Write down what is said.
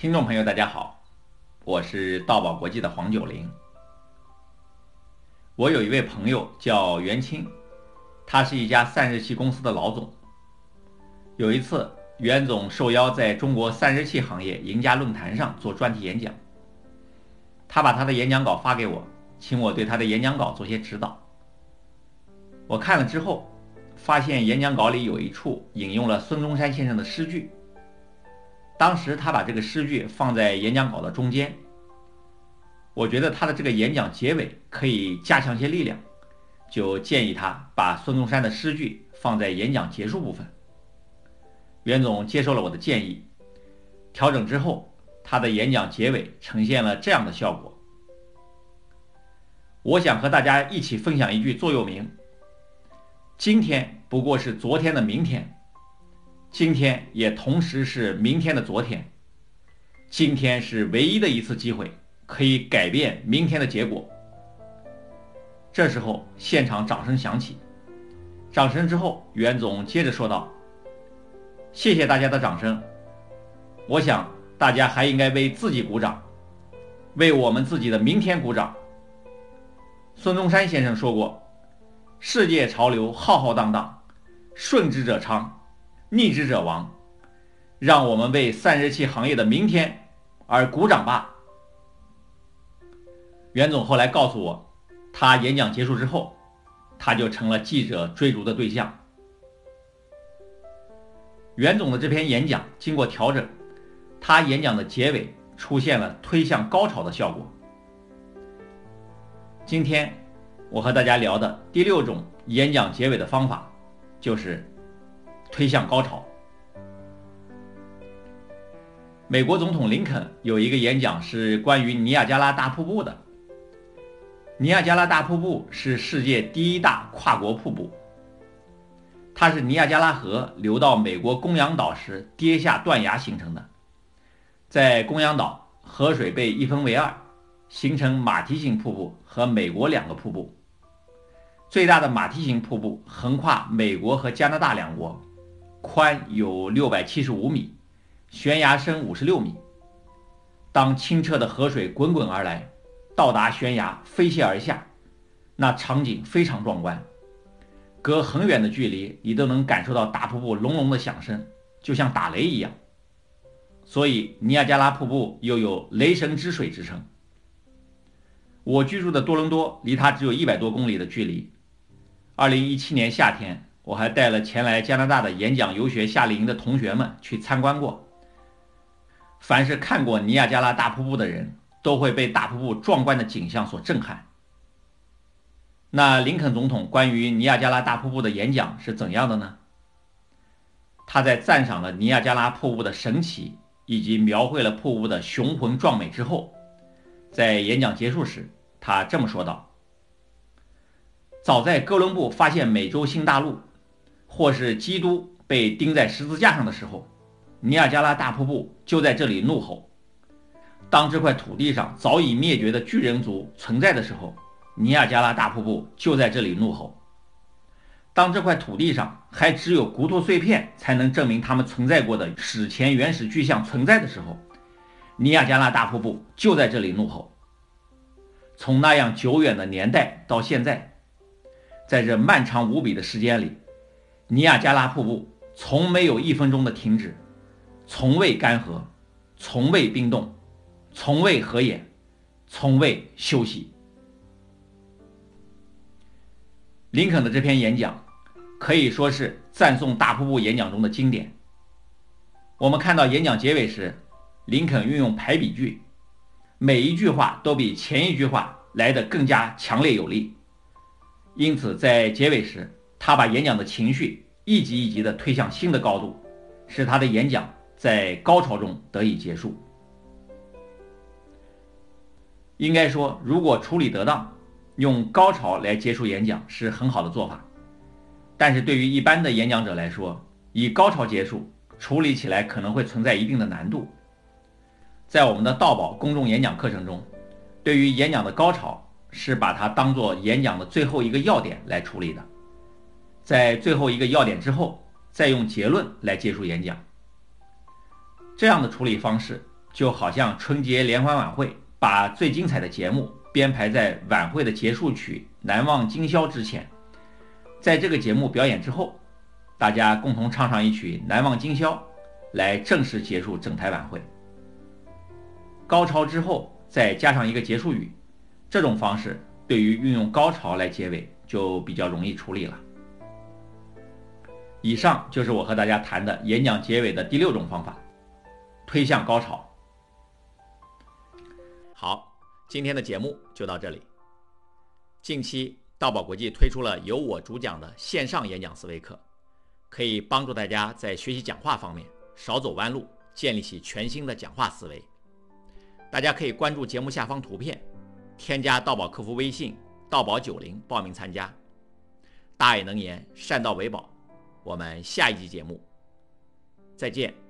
听众朋友，大家好，我是道宝国际的黄九龄。我有一位朋友叫袁清，他是一家散热器公司的老总。有一次，袁总受邀在中国散热器行业赢家论坛上做专题演讲，他把他的演讲稿发给我，请我对他的演讲稿做些指导。我看了之后，发现演讲稿里有一处引用了孙中山先生的诗句。当时他把这个诗句放在演讲稿的中间，我觉得他的这个演讲结尾可以加强些力量，就建议他把孙中山的诗句放在演讲结束部分。袁总接受了我的建议，调整之后，他的演讲结尾呈现了这样的效果。我想和大家一起分享一句座右铭：今天不过是昨天的明天。今天也同时是明天的昨天，今天是唯一的一次机会，可以改变明天的结果。这时候，现场掌声响起。掌声之后，袁总接着说道：“谢谢大家的掌声。我想大家还应该为自己鼓掌，为我们自己的明天鼓掌。”孙中山先生说过：“世界潮流浩浩荡荡，顺之者昌。”逆之者亡，让我们为散热器行业的明天而鼓掌吧。袁总后来告诉我，他演讲结束之后，他就成了记者追逐的对象。袁总的这篇演讲经过调整，他演讲的结尾出现了推向高潮的效果。今天我和大家聊的第六种演讲结尾的方法，就是。推向高潮。美国总统林肯有一个演讲是关于尼亚加拉大瀑布的。尼亚加拉大瀑布是世界第一大跨国瀑布，它是尼亚加拉河流到美国公羊岛时跌下断崖形成的。在公羊岛，河水被一分为二，形成马蹄形瀑布和美国两个瀑布。最大的马蹄形瀑布横跨美国和加拿大两国。宽有六百七十五米，悬崖深五十六米。当清澈的河水滚滚而来，到达悬崖飞泻而下，那场景非常壮观。隔很远的距离，你都能感受到大瀑布隆隆的响声，就像打雷一样。所以，尼亚加拉瀑布又有“雷神之水”之称。我居住的多伦多离它只有一百多公里的距离。二零一七年夏天。我还带了前来加拿大的演讲游学夏令营的同学们去参观过。凡是看过尼亚加拉大瀑布的人，都会被大瀑布壮观的景象所震撼。那林肯总统关于尼亚加拉大瀑布的演讲是怎样的呢？他在赞赏了尼亚加拉瀑布的神奇，以及描绘了瀑布的雄浑壮美之后，在演讲结束时，他这么说道：“早在哥伦布发现美洲新大陆。”或是基督被钉在十字架上的时候，尼亚加拉大瀑布就在这里怒吼。当这块土地上早已灭绝的巨人族存在的时候，尼亚加拉大瀑布就在这里怒吼。当这块土地上还只有骨头碎片才能证明他们存在过的史前原始巨象存在的时候，尼亚加拉大瀑布就在这里怒吼。从那样久远的年代到现在，在这漫长无比的时间里。尼亚加拉瀑布从没有一分钟的停止，从未干涸，从未冰冻，从未合眼，从未休息。林肯的这篇演讲可以说是赞颂大瀑布演讲中的经典。我们看到演讲结尾时，林肯运用排比句，每一句话都比前一句话来得更加强烈有力，因此在结尾时。他把演讲的情绪一级一级地推向新的高度，使他的演讲在高潮中得以结束。应该说，如果处理得当，用高潮来结束演讲是很好的做法。但是对于一般的演讲者来说，以高潮结束处理起来可能会存在一定的难度。在我们的道宝公众演讲课程中，对于演讲的高潮是把它当做演讲的最后一个要点来处理的。在最后一个要点之后，再用结论来结束演讲。这样的处理方式就好像春节联欢晚会，把最精彩的节目编排在晚会的结束曲《难忘今宵》之前。在这个节目表演之后，大家共同唱上一曲《难忘今宵》，来正式结束整台晚会。高潮之后再加上一个结束语，这种方式对于运用高潮来结尾就比较容易处理了。以上就是我和大家谈的演讲结尾的第六种方法，推向高潮。好，今天的节目就到这里。近期道宝国际推出了由我主讲的线上演讲思维课，可以帮助大家在学习讲话方面少走弯路，建立起全新的讲话思维。大家可以关注节目下方图片，添加道宝客服微信“道宝九零”报名参加。大爱能言，善道为宝。我们下一集节目再见。